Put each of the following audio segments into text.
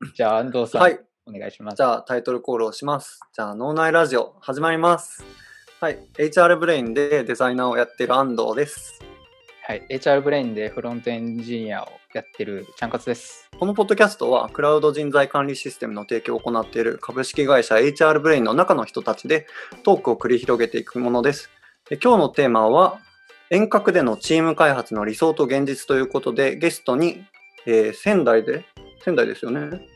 じゃあ、安藤さん、はい。お願いします。じゃあタイトルコールをします。じゃあ脳内ラジオ始まります。はい。HR ブレインでデザイナーをやっている安藤です。はい、HR ブレインでフロントエンジニアをやってるちゃんかつです。このポッドキャストはクラウド人材管理システムの提供を行っている株式会社 HR ブレインの中の人たちでトークを繰り広げていくものです。で今日のテーマは遠隔でのチーム開発の理想と現実ということでゲストに、えー仙台で仙台ですよね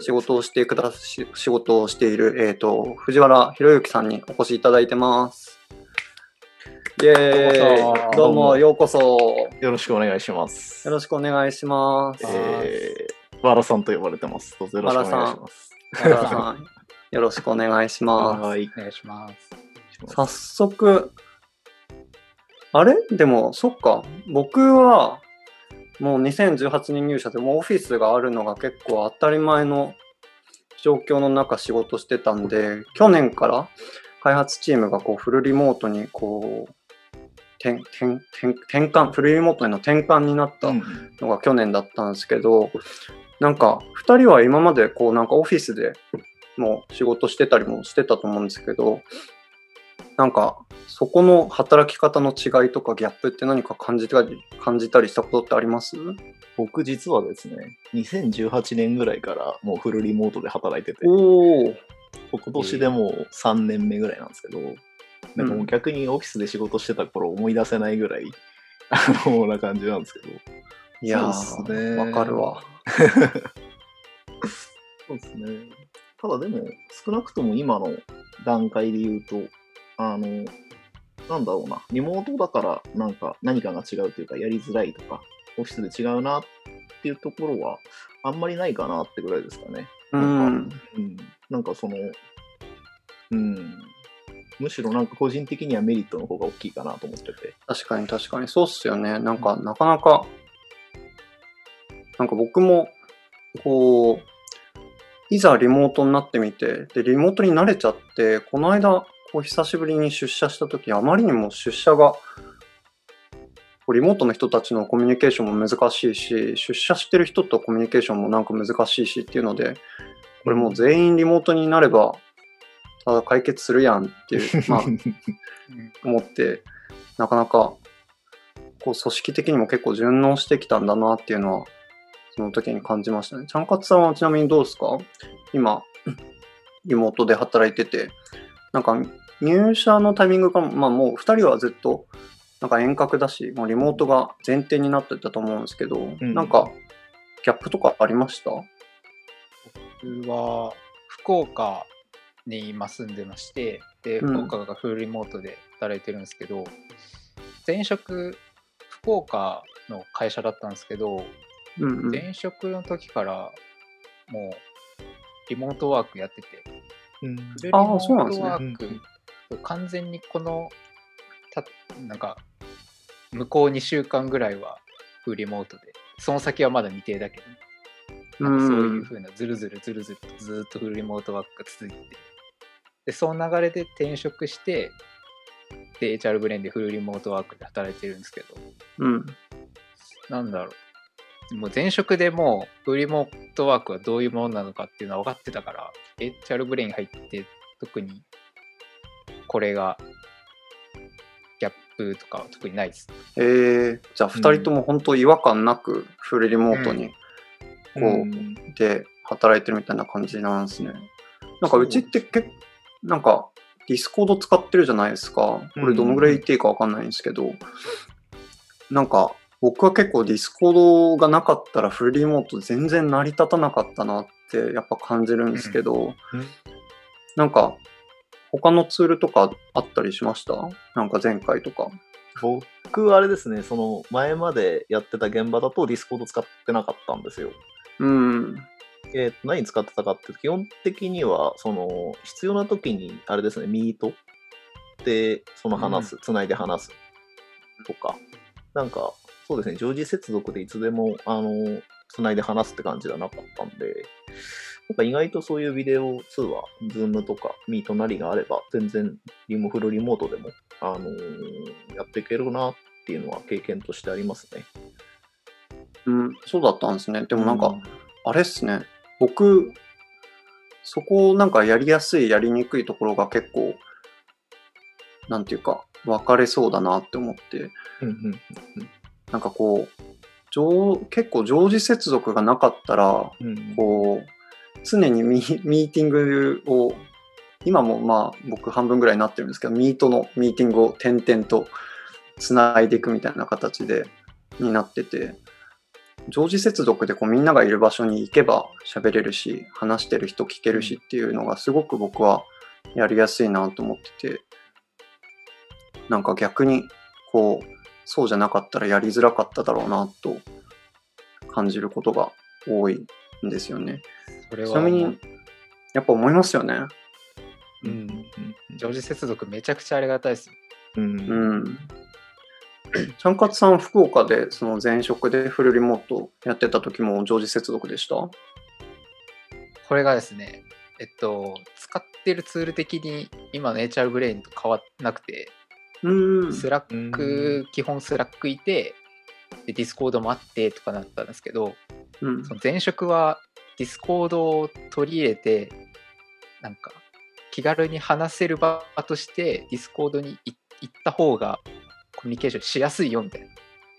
仕事をしてくだし仕事をしている、えー、と藤原博之さんにお越しいただいてます。イエーイどうもようこそよろしくお願いします。よろしくお願いします。えー、バラさんと呼ばれてます。どうぞよろしくお願いします。原田さん、よろしくお願いしまはい。お願いします。す。早速、あれ？でも、そっか。僕は、もう2018年入社でもうオフィスがあるのが結構当たり前の状況の中仕事してたんで、去年から開発チームがこうフルリモートにこう、転転転転換、フルリモートへの転換になったうんのが去年だったんですけどなんか2人は今までこうなんかオフィスでもう仕事してたりもしてたと思うんですけどなんかそこの働き方の違いとかギャップって何か感じたり感じたりしたことってあります？僕実はですね、2018年ぐらいからもうフルリモートで働いてて、おお今年でもう3年目ぐらいなんですけど、なんかもう逆にオフィスで仕事してた頃思い出せないぐらい、あの、な感じなんですけど。いやーわかるわ。そうですね。ただでも、少なくとも今の段階で言うと、あの、なんだろうな、リモートだからなんか何かが違うというか、やりづらいとか、オフィスで違うなっていうところは、あんまりないかなってぐらいですかね。うんうん。なんかその、うん。むしろなんか個人的にはメリットの方が大きいかなと思ってて。確かに確かにそうっすよねなんかなかなかなんか僕もこういざリモートになってみてでリモートに慣れちゃってこの間こう久しぶりに出社した時あまりにも出社がリモートの人たちのコミュニケーションも難しいし出社してる人とコミュニケーションもなんか難しいしっていうのでこれもう全員リモートになればただ解決するやんっていう まあ思ってなかなかこう組織的にも結構順応してきたんだなっていうのはその時に感じましたね。ちゃんかつさんはちなみにどうですか？今リモートで働いててなんか入社のタイミングが、まあ、もう2人はずっとなんか遠隔だしもうリモートが前提になってたと思うんですけど、ん。なんかギャップとかありました？僕は福岡に今住んでまして、で、うん。福岡がフルリモートで働いてるんですけど、前職、福岡の会社だったんですけど、うんうん。前職の時からもうリモートワークやってて、うん。フルリモそうなんですね。ートワーク、完全にこのたなんか向こう2週間ぐらいはフルリモートでその先はまだ未定だけど、なんかそういう風なずるずるずるずるとずーっとフルリモートワークが続いて。でその流れで転職してで HR ブレインでフルリモートワークで働いてるんですけど。うん。なんだろう。もう前職でもうフルリモートワークはどういうものなのかっていうのは分かってたから、HR ブレイン入って特にこれがギャップとかは特にないです。えー、じゃあ2人とも本当違和感なくフルリモートにこう、うんで働いてるみたいな感じなんですね。なんかうちって結なんか Discord 使ってるじゃないですか。これどのぐらい言っていいかわかんないんですけど、なんか僕は結構 Discord がなかったらフルリモート全然成り立たなかったなってやっぱ感じるんですけど、なんか他のツールとかあったりしました？なんか前回とか。僕、あれですね、その前までやってた現場だと Discord 使ってなかったんですよ。うん。えーと何使ってたかって基本的にはその必要な時にあれですねミート。でその話す、つないで話す。とか。なんかそうですね。常時接続でいつでもあのつないで話すって感じじゃなかったんでなんか意外とそういうビデオ通話、Zoom とかミートなりがあれば全然リモフルリモートでも、あのーやっていけるなっていうのは経験としてありますね。うん、そうだったんですね。でもなんか、うんあれっすね。僕、そこなんかやりやすい、やりにくいところが結構、なんていうか、分かれそうだなって思って、なんかこう、常結構常時接続がなかったら、うんうんこう、常に ミーティングを、今もまあ僕半分ぐらいになってるんですけど、ミートのミーティングを点々とつないでいくみたいな形で、になってて、常時接続でこうみんながいる場所に行けば喋れるし、話してる人聞けるしっていうのがすごく僕はやりやすいなと思ってて、なんか逆にこう、そうじゃなかったらやりづらかっただろうなと感じることが多いんですよね。それはちなみに、やっぱ思いますよね。うん常時接続めちゃくちゃありがたいですようんうん。ちゃんかつさん、福岡でその前職でフルリモートやってた時も常時接続でした？これがですねえっと使ってるツール的に今の HR ブレインと変わらなくてうん。 Slack 基本 Slack いてで Discord もあってとかなったんですけどうんその前職はDiscord を取り入れてなんか気軽に話せる場として Discord にい行った方がコミュニケーションしやすいよみたいな。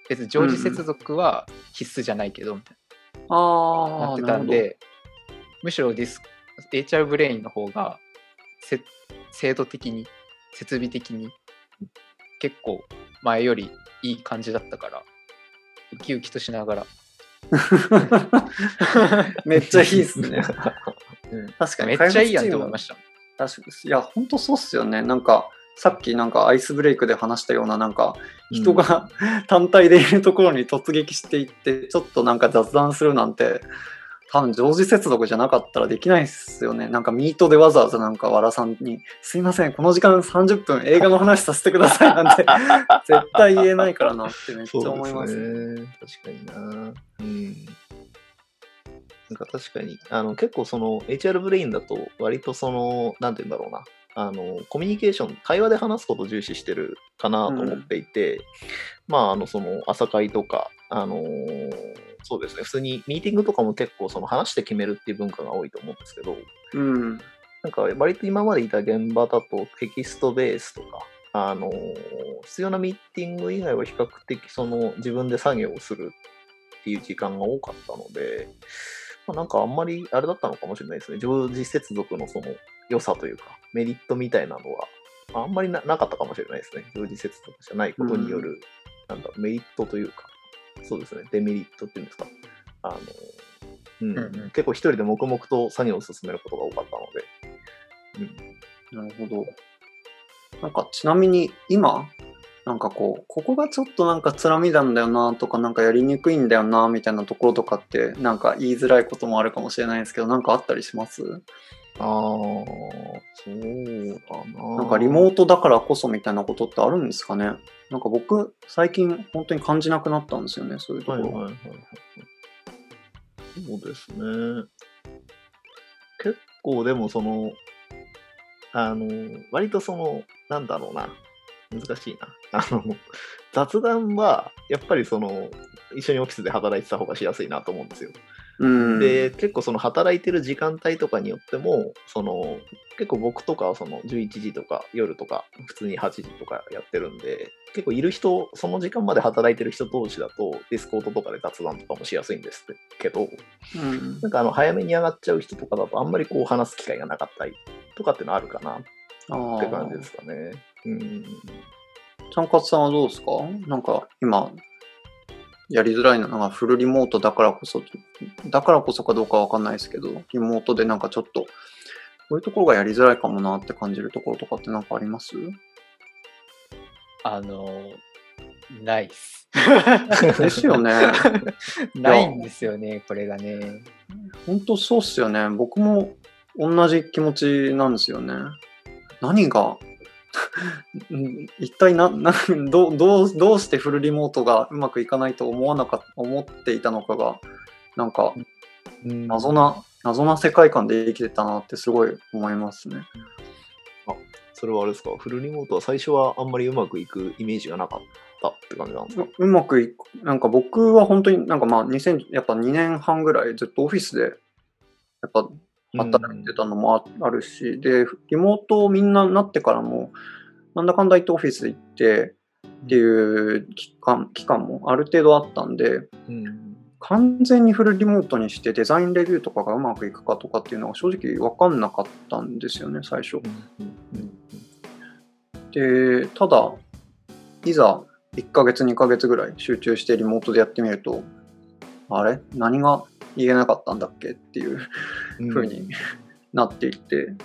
別に常時接続は必須じゃないけどみたいな。ああ、なってたんでむしろディス HR ブレインの方がせ制度的に設備的に結構前よりいい感じだったからウキウキとしながら、めっちゃいいっすね。うん確かに。めっちゃいいやんと思いまししたた。確かにいや、本当そうっすよね。なんか、さっきなんかアイスブレイクで話したような、なんか、人が 単体でいるところに突撃していって、ちょっとなんか雑談するなんて、多分常時接続じゃなかったらできないっすよね。なんかミートでわざわざなんかわらさんに、すいません、この時間30分映画の話させてくださいなんて、絶対言えないからなってめっちゃ思います。ですね。確かにな。うん。なんか確かに、あの結構その HR ブレインだと割とその、なんて言うんだろうな。あのコミュニケーション、会話で話すことを重視してるかなと思っていて、まあ、あのその朝会とか、あのーそうですね、普通にミーティングとかも結構その話して決めるっていう文化が多いと思うんですけど、うん。なんか割と今までいた現場だとテキストベースとか、あの必要なミーティング以外は比較的その自分で作業をするっていう時間が多かったので、まあ、なんかあんまりあれだったのかもしれないですね。常時接続のその良さというか、メリットみたいなのは、あんまりななかったかもしれないですね。常時接続じゃないことによる、なんだろう、メリットというか、そうですね、デメリットっていうんですか。あのうん。うんうん。結構一人で黙々と作業を進めることが多かったので、うん、なるほど。なんかちなみに今、なんかこう、ここがちょっとなんかつらみなんだよなとか、なんかやりにくいんだよなみたいなところとかって、なんか言いづらいこともあるかもしれないですけど、なんかあったりします？ああ、そうだな。なんかリモートだからこそみたいなことってあるんですかねなんか僕、最近本当に感じなくなったんですよね、そういうところ。はいはいはいはい。そうですね。結構でもその、あの、割とその、なんだろうな。難しいな。あの、雑談は、やっぱりその、一緒にオフィスで働いてた方がしやすいなと思うんですよ。うん。で、結構その働いてる時間帯とかによっても、その、結構僕とかはその11時とか夜とか普通に8時とかやってるんで、結構いる人、その時間まで働いてる人同士だと Discord とかで雑談とかもしやすいんですけど、うんなんかあの早めに上がっちゃう人とかだとあんまりこう話す機会がなかったりとかってのあるかなあって感じーですかね。うん。ちゃんかつさんはどうですか？なんか今、やりづらいのがフルリモートだからこそ、だからこそかどうかわかんないですけど、リモートでなんかちょっと、こういうところがやりづらいかもなって感じるところとかってなんかあります？あのないっす ですよね。ないんですよねこれがね本当そうっすよね。僕も同じ気持ちなんですよね。何が、うん一体な、などう、どう、どうしてフルリモートがうまくいかないと思わなか思っていたのかが、なんか謎な、謎な世界観で生きてたなってすごい思いますね。それはあれですか？フルリモートは最初はあんまりうまくいくイメージがなかったって感じなんですか？ううまくいく、なんか僕は本当になんかまあ2000、やっぱ2年半ぐらいずっとオフィスでやっぱ働いてたのもああるし、で、リモートみんななってからも、なんだかんだ言ってオフィス行ってっていう期間期間もある程度あったんで、うん。完全にフルリモートにしてデザインレビューとかがうまくいくかとかっていうのが正直分かんなかったんですよね、最初。で、ただ、いざ1ヶ月、2ヶ月ぐらい集中してリモートでやってみると、あれ？何が言えなかったんだっけ？っていううん風になっていって、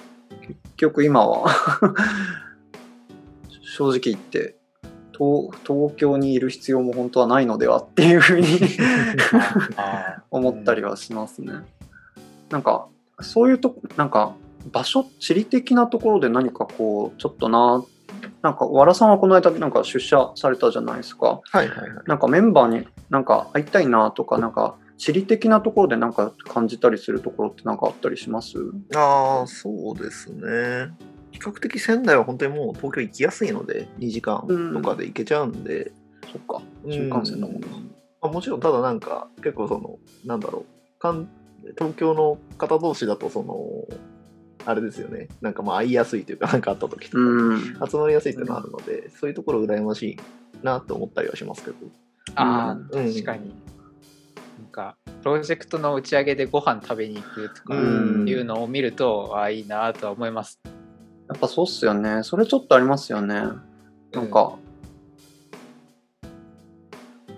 結局今は 正直言って東、東京にいる必要も本当はないのではっていう風にあ 思ったりはしますね。なんか、そういうとこ、なんか、場所、地理的なところで何かこう、ちょっとな、なんか、わらさんはこの間なんか出社されたじゃないですか。はいはいはい。なんかメンバーになんか会いたいなとか、なんか、地理的なところでなんか感じたりするところってなんかあったりします？ああ、そうですね。比較的仙台は本当にもう東京行きやすいので、2時間とかで行けちゃうんで、そっか、新幹線だもんな。うんまあ、もちろん、ただなんか、結構その、なんだろう、かん東京の方同士だと、その、あれですよね、なんかまあ会いやすいというか、なんかあった時とか、うん。集まりやすいっていうのはあるので、そういうところ羨ましいなって思ったりはしますけど。あうんー、確かに。なんか、プロジェクトの打ち上げでご飯食べに行くとかうんいうのを見ると、ああ、いいなとは思います。やっぱそうっすよね。それちょっとありますよね。なんか、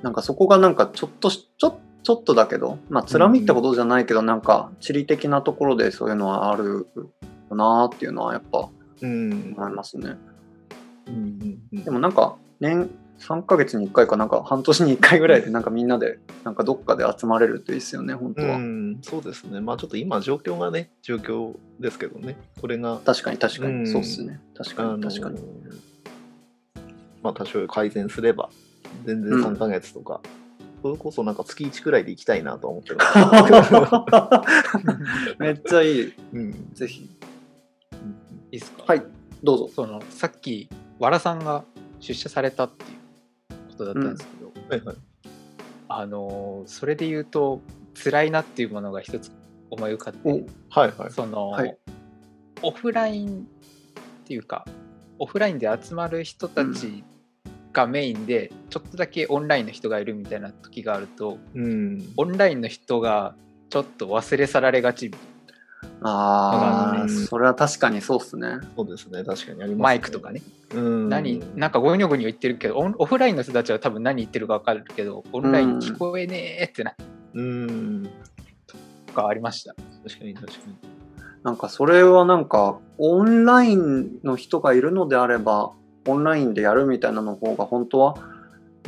なんかそこがなんかちょっとし、ちょちょっとだけど、まあ、つらみってことじゃないけど、なんか地理的なところでそういうのはあるよなーっていうのはやっぱうん。思いますね。うんうんうんでもなんか年3ヶ月に1回かなんか半年に1回ぐらいでなんかみんなでなんかどっかで集まれるといいですよね、本当は。うん、そうですね。まあちょっと今状況がね、状況ですけどね。これが、確かに確かに、うんそうっすね。確かに確かに。まあ多少改善すれば、全然うん3ヶ月とか、それこそなんか月1くらいで行きたいなとは思ってる めっちゃいい。うん。ぜひ。いいですか？はい、どうぞ。そのさっきわらさんが出社されたっていうだったんですけど、はいはい。あのーそれで言うと辛いなっていうものが一つ思い浮かってはいはい。その、はいオフラインっていうかオフラインで集まる人たちがメインで、ちょっとだけオンラインの人がいるみたいな時があるとうん。オンラインの人がちょっと忘れ去られがちああ、うんそれは確かにそうっすね。そうですね。確かにあります、マイクとかね。うん。何なんかゴニョゴニョ言ってるけどオンオフラインの人たちは多分何言ってるか分かるけどオンライン聞こえねえってなうん。とかありました。確かに確かに。なんかそれはなんかオンラインの人がいるのであればオンラインでやるみたいなの方が本当は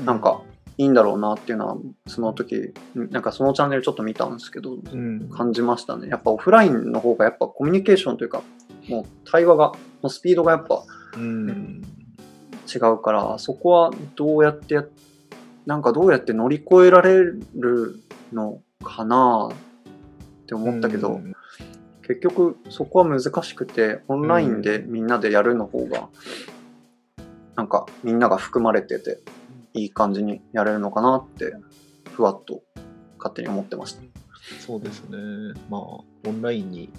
なんかいいんだろうなっていうのはその時なんかそのチャンネルちょっと見たんですけどうん。感じましたねやっぱオフラインの方がやっぱコミュニケーションというかもう対話がのスピードがやっぱうん。違うからそこはどうやってやなんかどうやって乗り越えられるのかなって思ったけど、うん結局そこは難しくてオンラインでみんなでやるの方が、なんかみんなが含まれてていい感じにやれるのかなってふわっと勝手に思ってました。そうですね。まあ、オンラインに、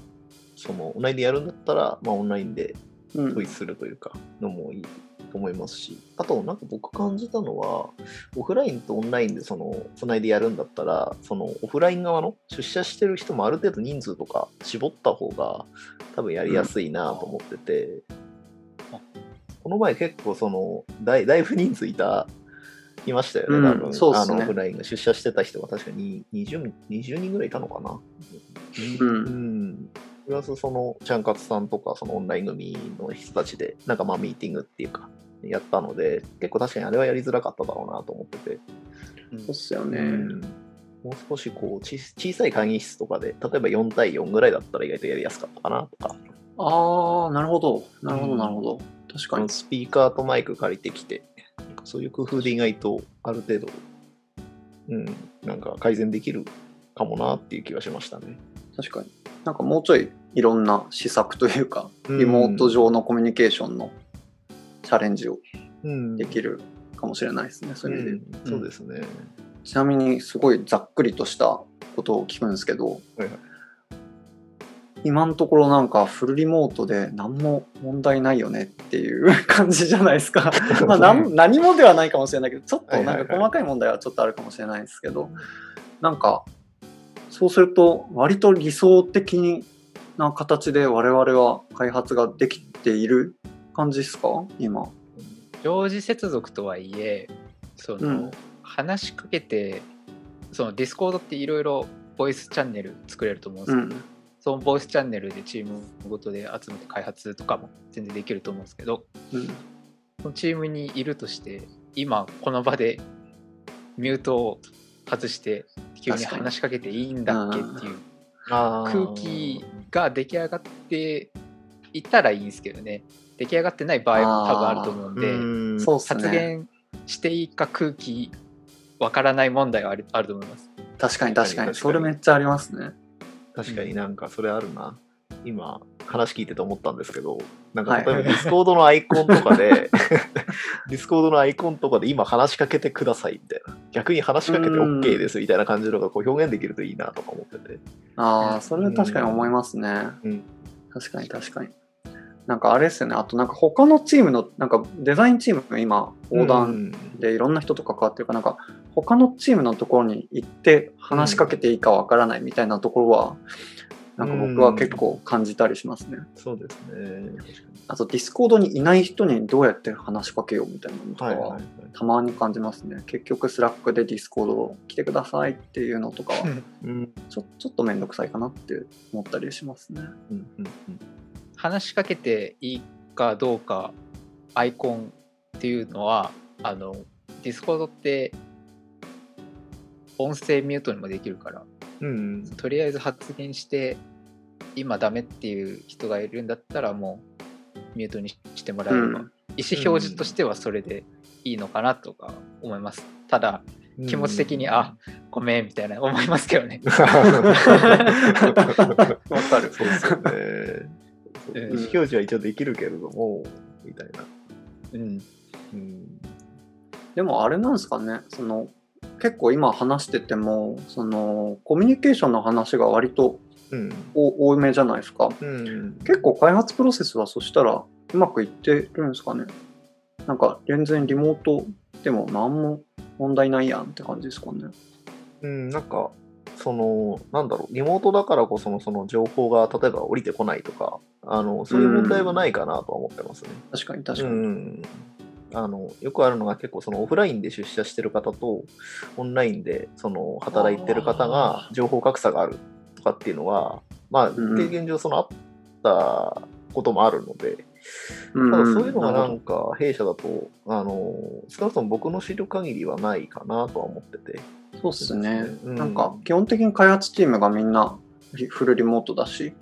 その、オンラインでやるんだったら、まあ、オンラインでうん統一するというか、のもいいと思いますし、あと、なんか僕感じたのは、オフラインとオンラインで、その、つないでやるんだったら、その、オフライン側の出社してる人もある程度人数とか絞った方が、多分やりやすいなと思ってて、この前結構、その、だいだいぶ人数いた、いましたよね、うん多分。そうねあの、オフラインが出社してた人が確かに20 20人ぐらいいたのかな。うんうん。プラスその、ちゃんかつさんとか、そのオンライン組の人たちで、なんかまあミーティングっていうか、やったので、結構確かにあれはやりづらかっただろうなと思ってて。そうっすよね。うんもう少しこうち、小さい会議室とかで、例えば4対4ぐらいだったら意外とやりやすかったかなとか、ああ、なるほど。なるほど、うんなるほど。確かに。スピーカーとマイク借りてきて、なんかそういう工夫で意外とある程度、うん、なんか改善できるかもなっていう気はしましたね。確かに。なんかもうちょいいろんな施策というか、うんリモート上のコミュニケーションのチャレンジをうんできるかもしれないですね、そういう意味で。うんそうですね。ちなみにすごいざっくりとしたことを聞くんですけど、はいはい今のところなんかフルリモートで何も問題ないよねっていう感じじゃないですか。まあなん何もではないかもしれないけど、ちょっとなんか細かい問題はちょっとあるかもしれないですけど、なんかそうすると割と理想的な形で我々は開発ができている感じですか？今。常時接続とはいえその、うん話しかけてその Discord っていろいろボイスチャンネル作れると思うんですけど、うん。そのボイスチャンネルでチームごとで集めて開発とかも全然できると思うんですけどうん。そのチームにいるとして今この場でミュートを外して急に話しかけていいんだっけっていう空気が出来上がっていったらいいんですけどね出来上がってない場合も多分あると思うんでね。発言していいか空気わからない問題はあるあると思います。確かに確かに。確かにそれめっちゃありますね。確かになんかそれあるな。今話聞いてて思ったんですけど、なんはいか例えば Discord のアイコンとかで、 Discord のアイ コンとかで今話しかけてくださいみたいな。逆に話しかけて OK ですみたいな感じのがこう表現できるといいなとか思ってて。ああ、それは確かに思いますね。うん確かに確かに。なんかあれですよね。あとなんか他のチームの、なんかデザインチームが今横断でいろんな人と関わってるから、なんか他のチームのところに行って話しかけていいかわからないみたいなところは、なんか僕は結構感じたりしますね。そうですね。あと Discord にいない人にどうやって話しかけようみたいなのとかに。はいはいははい。たまに感じますね。結局 Slack で Discord 来てくださいっていうのとかはうんちょちょっとめんどくさいかなって思ったりしますね。うんうん話しかけていいかどうかアイコンっていうのはあの Discord って音声ミュートにもできるからうんうん。とりあえず発言して今ダメっていう人がいるんだったらもうミュートにしてもらえれば、うん。意思表示としてはそれでいいのかなとか思います。ただうん。気持ち的に、あごめんみたいな思いますけどね。わかる。そうですよね。うん。意思表示は一応できるけれども、みたいな。うん。うん。でもあれなんですかね、その結構今話してても、そのコミュニケーションの話が割とうんお多めじゃないですか。うん結構開発プロセスはそしたらうまくいってるんですかね。なんか全然リモートでも何も問題ないやんって感じですかね。うん、なんか、その、なんだろう、リモートだからこそのその情報が例えば降りてこないとか、あのそういう問題はないかなとは思ってますね。確かに確かうに。んあのよくあるのが結構そのオフラインで出社してる方とオンラインでその働いてる方が情報格差があるとかっていうのはまあうん。経験上そのあったこともあるので、うん。ただそういうのがなんか弊社だとあの少なくとも僕の知る限りはないかなとは思ってて。そうっすね。うん。なんか基本的に開発チームがみんなリフルリモートだし、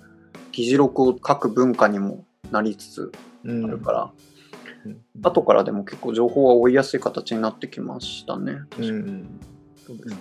議事録を書く文化にもなりつつうんあるから、うん後からでも結構情報は追いやすい形になってきましたね。うんそうですね。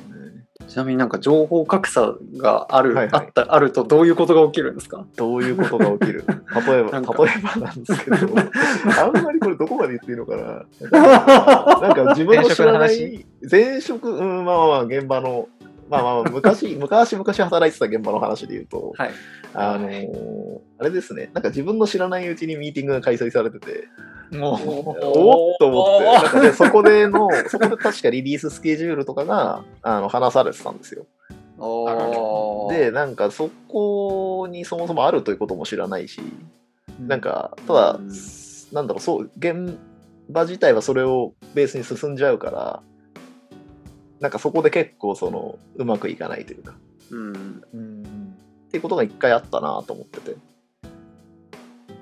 ちなみになんか情報格差がある、はいはいあったあるとどういうことが起きるんですか？どういうことが起きる？例えば、例えばなんですけど、あんまりこれどこまで言っていいのかな？なんか自分の知らない、前職、うん、まあまあまあ、現場の、まあまあまあ、昔、昔々働いてた現場の話で言うと、はい。あのーあれですね、なんか自分の知らないうちにミーティングが開催されてて、もうおっと思って、なんかね、そこでの、そこで確かリリーススケジュールとかが、あの、話されてたんですよ。で、なんかそこにそもそもあるということも知らないし、なんか、ただ、うん。なんだろう、そう、現場自体はそれをベースに進んじゃうから、なんかそこで結構その、うまくいかないというか、うん、うん。っていうことが一回あったなと思ってて。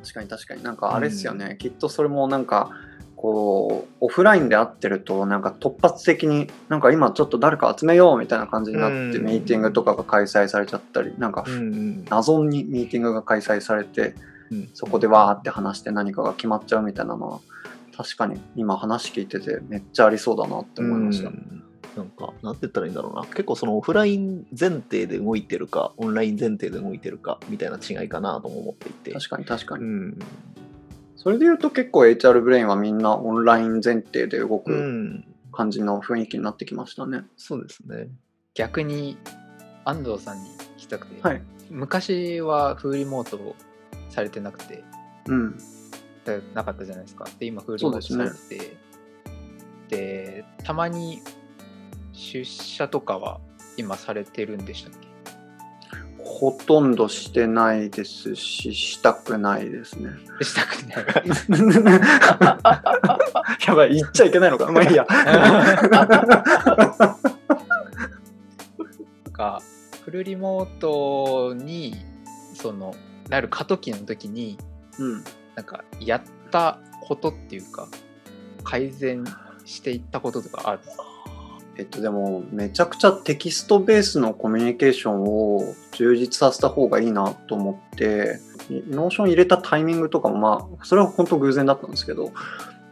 確かに確かに。なんかあれですよね、きっとそれもなんかこうオフラインで会ってるとなんか突発的になんか今ちょっと誰か集めようみたいな感じになってうん。ミーティングとかが開催されちゃったりなんかん。謎にミーティングが開催されてうん。そこでわーって話して何かが決まっちゃうみたいなのは確かに今話聞いててめっちゃありそうだなって思いました。うんなんか、なんて言ったらいいんだろうな。結構そのオフライン前提で動いてるか、オンライン前提で動いてるか、みたいな違いかなとも思っていて。確かに確かに、うん。それで言うと結構 HR ブレインはみんなオンライン前提で動うくん。感じの雰囲気になってきましたね。そうですね。逆に安藤さんに聞きたくて、はい。昔はフーリモートされてなくてうん。なかったじゃないですかで今フーリモートされててで,、たまに出社とかは今されてるんでしたっけ？ほとんどしてないですし、したくないですね。したくない やばい、言っちゃいけないのか？まあいいや。がフルリモートにそのなる過渡期の時にうん。なんかやったことっていうか改善していったこととかあるえっとでも、めちゃくちゃテキストベースのコミュニケーションを充実させた方がいいなと思って、 Notion 入れたタイミングとかもまあ、それは本当偶然だったんですけど、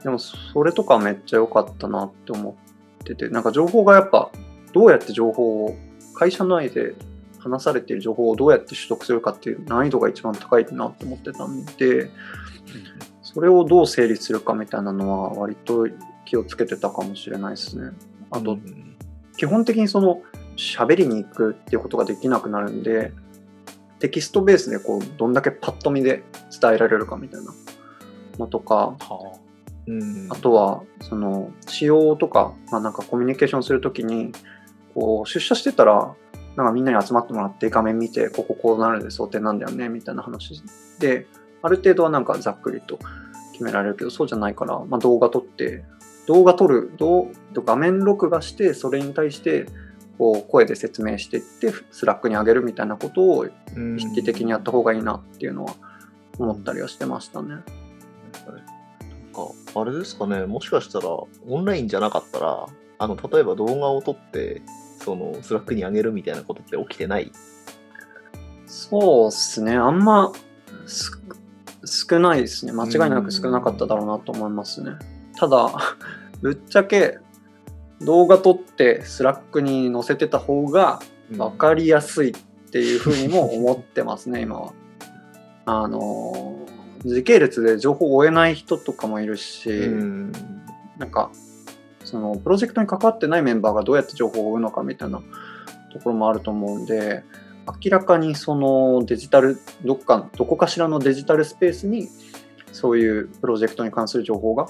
でもそれとかめっちゃ良かったなって思ってて、なんか情報がやっぱ、どうやって情報を、会社内で話されている情報をどうやって取得するかっていう難易度が一番高いなって思ってたんで、それをどう整理するかみたいなのは割と気をつけてたかもしれないですね。あと、うん基本的にその喋りに行くっていうことができなくなるんでテキストベースでこうどんだけパッと見で伝えられるかみたいな。のとかはうん。あとはその仕様とか、まあ、なんかコミュニケーションするときにこう出社してたらなんかみんなに集まってもらって画面見てこここうなるんで想定なんだよねみたいな話である程度はなんかざっくりと決められるけどそうじゃないから、まあ、動画撮って動画撮る動画面録画してそれに対してこう声で説明していって Slack に上げるみたいなことをうん意識的にやった方がいいなっていうのは思ったりはしてましたね。なんかあれですかね、もしかしたらオンラインじゃなかったら、あの例えば動画を撮って、その Slack に上げるみたいなことって起きてない？そうっすね。あんます少ないですね。間違いなく少なかっただろうなと思いますね。ただ、ぶっちゃけ動画撮って Slack に載せてた方が分かりやすいっていうふうにも思ってますね、今は。あのー、時系列で情報を追えない人とかもいるし、うん。なんか、そのプロジェクトに関わってないメンバーがどうやって情報を追うのかみたいなところもあると思うんで、明らかにそのデジタル、どっか、どこかしらのデジタルスペースに、そういうプロジェクトに関する情報が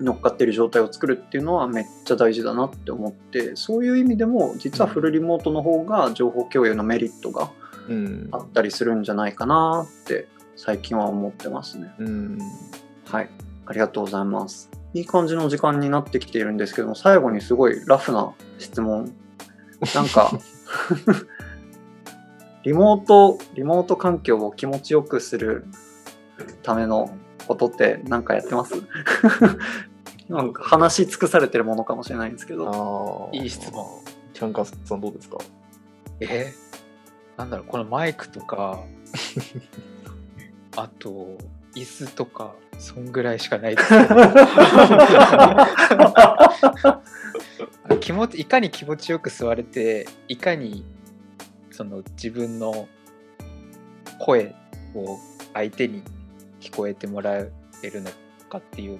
乗っかっている状態を作るっていうのはめっちゃ大事だなって思って、そういう意味でも、実はフルリモートの方が情報共有のメリットがうんあったりするんじゃないかなって最近は思ってますね。うん。はい、ありがとうございます。いい感じの時間になってきているんですけども、最後にすごいラフな質問。なんか、リモート、リモート環境を気持ちよくするためのことって何かやってます？なんか話し尽くされてるものかもしれないんですけど。いい質問。チャンカスさんどうですか？え？なんだろうこのマイクとか あと椅子とかそんぐらいしかないです。けど気持ちいかに気持ちよく座れていかにその自分の声を相手に聞こえてもらえるのかっていう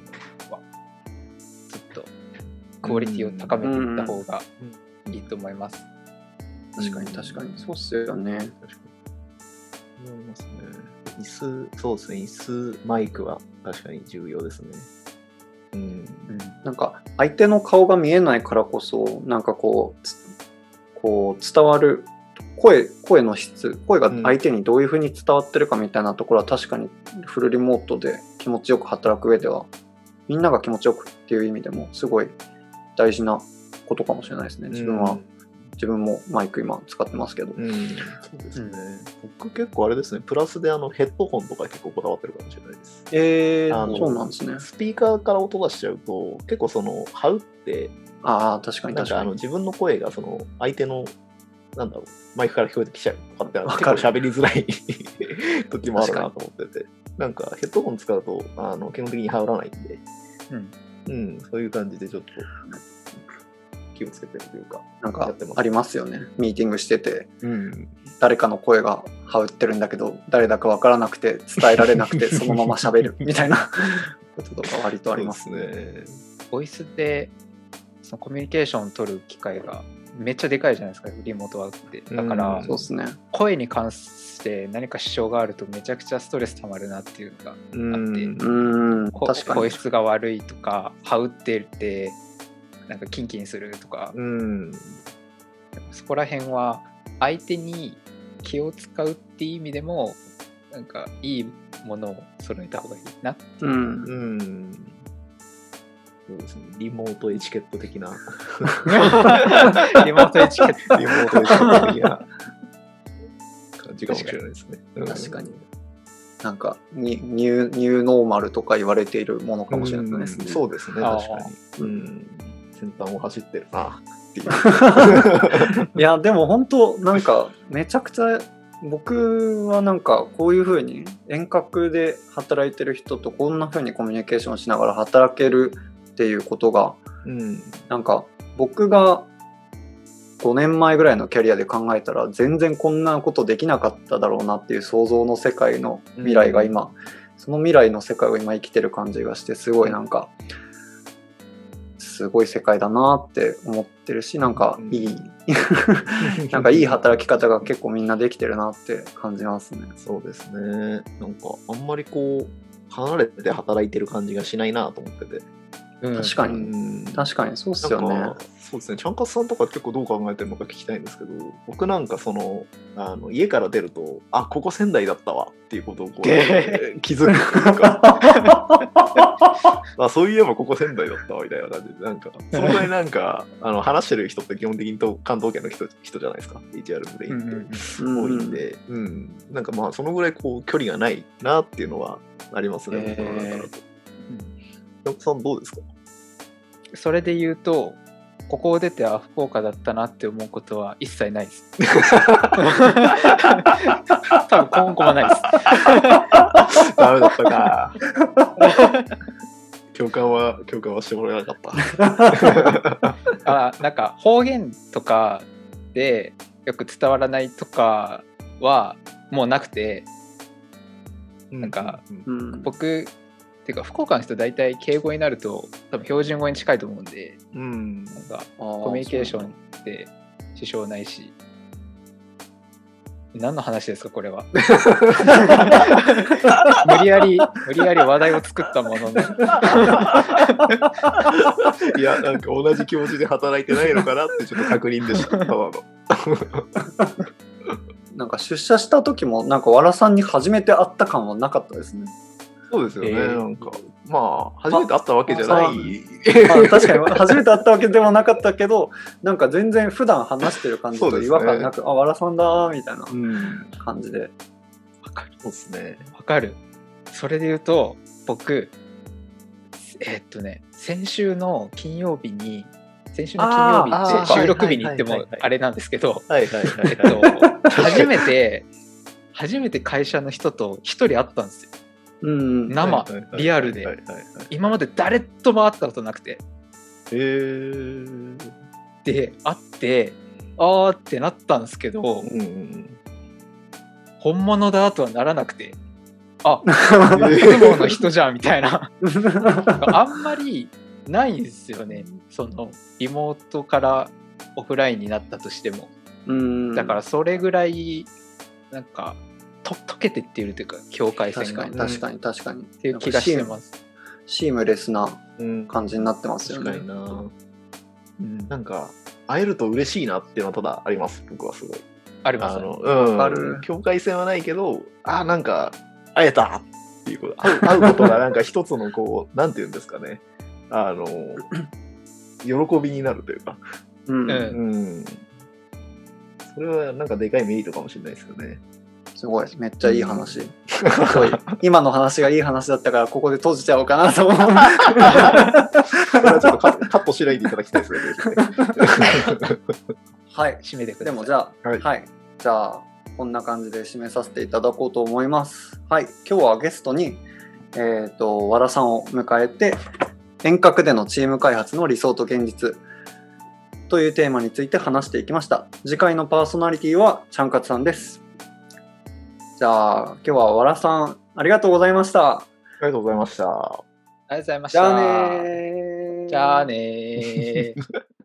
のはずっとクオリティを高めていった方がいいと思います。確かに確かに。そうっすよね。確かに。思いますね。椅子、そうですね。椅子、マイクは確かに重要ですね。うん。なんか相手の顔が見えないからこそなんかこうつこう伝わる声声の質声が相手にどういうふうに伝わってるかみたいなところは確かにフルリモートで気持ちよく働く上ではみんなが気持ちよくっていう意味でもすごい大事なことかもしれないですね。自分は、自分もマイク今使ってますけど、うん、そうですね。僕結構あれですね、プラスであのヘッドホンとか結構こだわってるかもしれないです。えー、そうなんですね。スピーカーから音出しちゃうと、結構その、羽打って、ああ確かになんかあ確かにの自分の声がその相手の、なんだろう、マイクから聞こえてきちゃうとかって、結わかる。構喋りづらい 時もあるなと思ってて、なんかヘッドホン使うと、あの基本的に羽織らないんで、うん。うん、そういう感じでちょっと気をつけてるというか、なんかありますよね。ミーティングしててうん、誰かの声が羽打ってるんだけど誰だか分からなくて伝えられなくて そのまま喋るみたいな。こととか割とあります。ね。ボイスでそのコミュニケーションを取る機会がめっちゃでかいじゃないですかリモートワークって。だから、うんそうですね。声に関して何か支障があるとめちゃくちゃストレスたまるなっていうのがうんあってうーん、こ確かに。声質が悪いとか羽打っててなんかキンキンするとか、うん。そこら辺は相手に気を使うっていう意味でもなんかいいものを揃えた方がいいなうん。うんリモートエチケット的な リモートエチケットリモートエチケット的な感じかもしれないですね。うん確かに。なんかニニュー、ニューノーマルとか言われているものかもしれないですね。うんそうですね、確かに。うん。先端を走ってるなっていう。いや、でも本当、なんか、めちゃくちゃ、僕はなんか、こういうふうに遠隔で働いてる人とこんなふうにコミュニケーションしながら働けるっていうことが、うん。なんか、僕が5年前ぐらいのキャリアで考えたら、全然こんなことできなかっただろうなっていう想像の世界の未来が今、その未来の世界を今生きてる感じがして、すごいなんか、すごい世界だなって思ってるし、なんかいい、なんかいい働き方が結構みんなできてるなって感じますね。そうですね。なんか、あんまりこう、離れて働いてる感じがしないなと思ってて。うん。確かうに。ん。確かに。そうっすよね。そうですね、ちゃんかつさんとか結構どう考えてるのか聞きたいんですけど、僕なんかその、あの家から出ると、あ、ここ仙台だったわっていうことをこうげ 気づくとか、あ、そういえばここ仙台だったわみたいな感じで、なんか、そのぐらいなんか、あの話してる人って基本的にと関東圏の人人じゃないですか、HR でうん言って。うん多いんで、うん、なんかまあそのぐらいこう距離がないなっていうのはありますね、へー僕の中だと。山本さんどうですか？それで言うとここを出てあ福岡だったなって思うことは一切ないです。多分今後もないです。ダメだったか。共感は、共感はしてもらえなかった。あなんか方言とかでよく伝わらないとかはもうなくてなんかうん、うん。僕っていうか福岡の人大体敬語になると多分標準語に近いと思うんでうん、なんかココミュニケーションって支障ないし何の話ですかこれは？無理やり無理やり話題を作ったもののいや、なんか同じ気持ちで働いてないのかなってちょっと確認でした、ただの。なんか出社した時もなんかわらさんに初めて会った感はなかったですね。そうですよね、えー。なんか、まあ、初めて会ったわけじゃない。あ確かに。初めて会ったわけでもなかったけどなんか全然普段話してる感じと違和感なく、あわらさんだーみたいなうん、感じで。わかるそうですね。わかる。それで言うと僕えーっとね先週の金曜日に先週の金曜日って収録日に行ってもあれなんですけど初めて初めて会社の人と一人会ったんですよ。うん、生リアルで。はいはいはい。今まで誰とも会ったことなくて。えー、で会ってあーってなったんですけどうんうん本物だとはならなくてあうん。いつもの人じゃんみたいな。あんまりないんですよね。そのリモートからオフラインになったとしても。うん。だからそれぐらいなんかと溶けてっているというか境界線確がっかに確かに確かに。っていう気がしてます、シームレスなうん、感じになってますよね確かに。な。うん、なんか、会えると嬉しいなっていうのはただあります、僕はすごい。ありますあの、うん。境界線はないけど、あ、なんか、会えたっていうこと。会う会うことがなんか一つのこう、なんていうんですかね。あの、喜びになるというか。うんうんうん。それはなんかでかいメリットかもしれないですよね。すごい、めっちゃいい話。すごい今の話がいい話だったから、ここで閉じちゃおうかなと思う。これはちょっとカカットしないでいただきたいですね。はい。締めてくださいでもじゃあ、はいはい。じゃあ、こんな感じで締めさせていただこうと思います。はい。今日はゲストに、えっ、と、和田さんを迎えて、遠隔でのチーム開発の理想と現実というテーマについて話していきました。次回のパーソナリティは、ちゃんかつさんです。じゃあ、今日は和田さん、ありがとうございました。ありがとうございました。ありがとうございましたじゃあねー。じゃあねー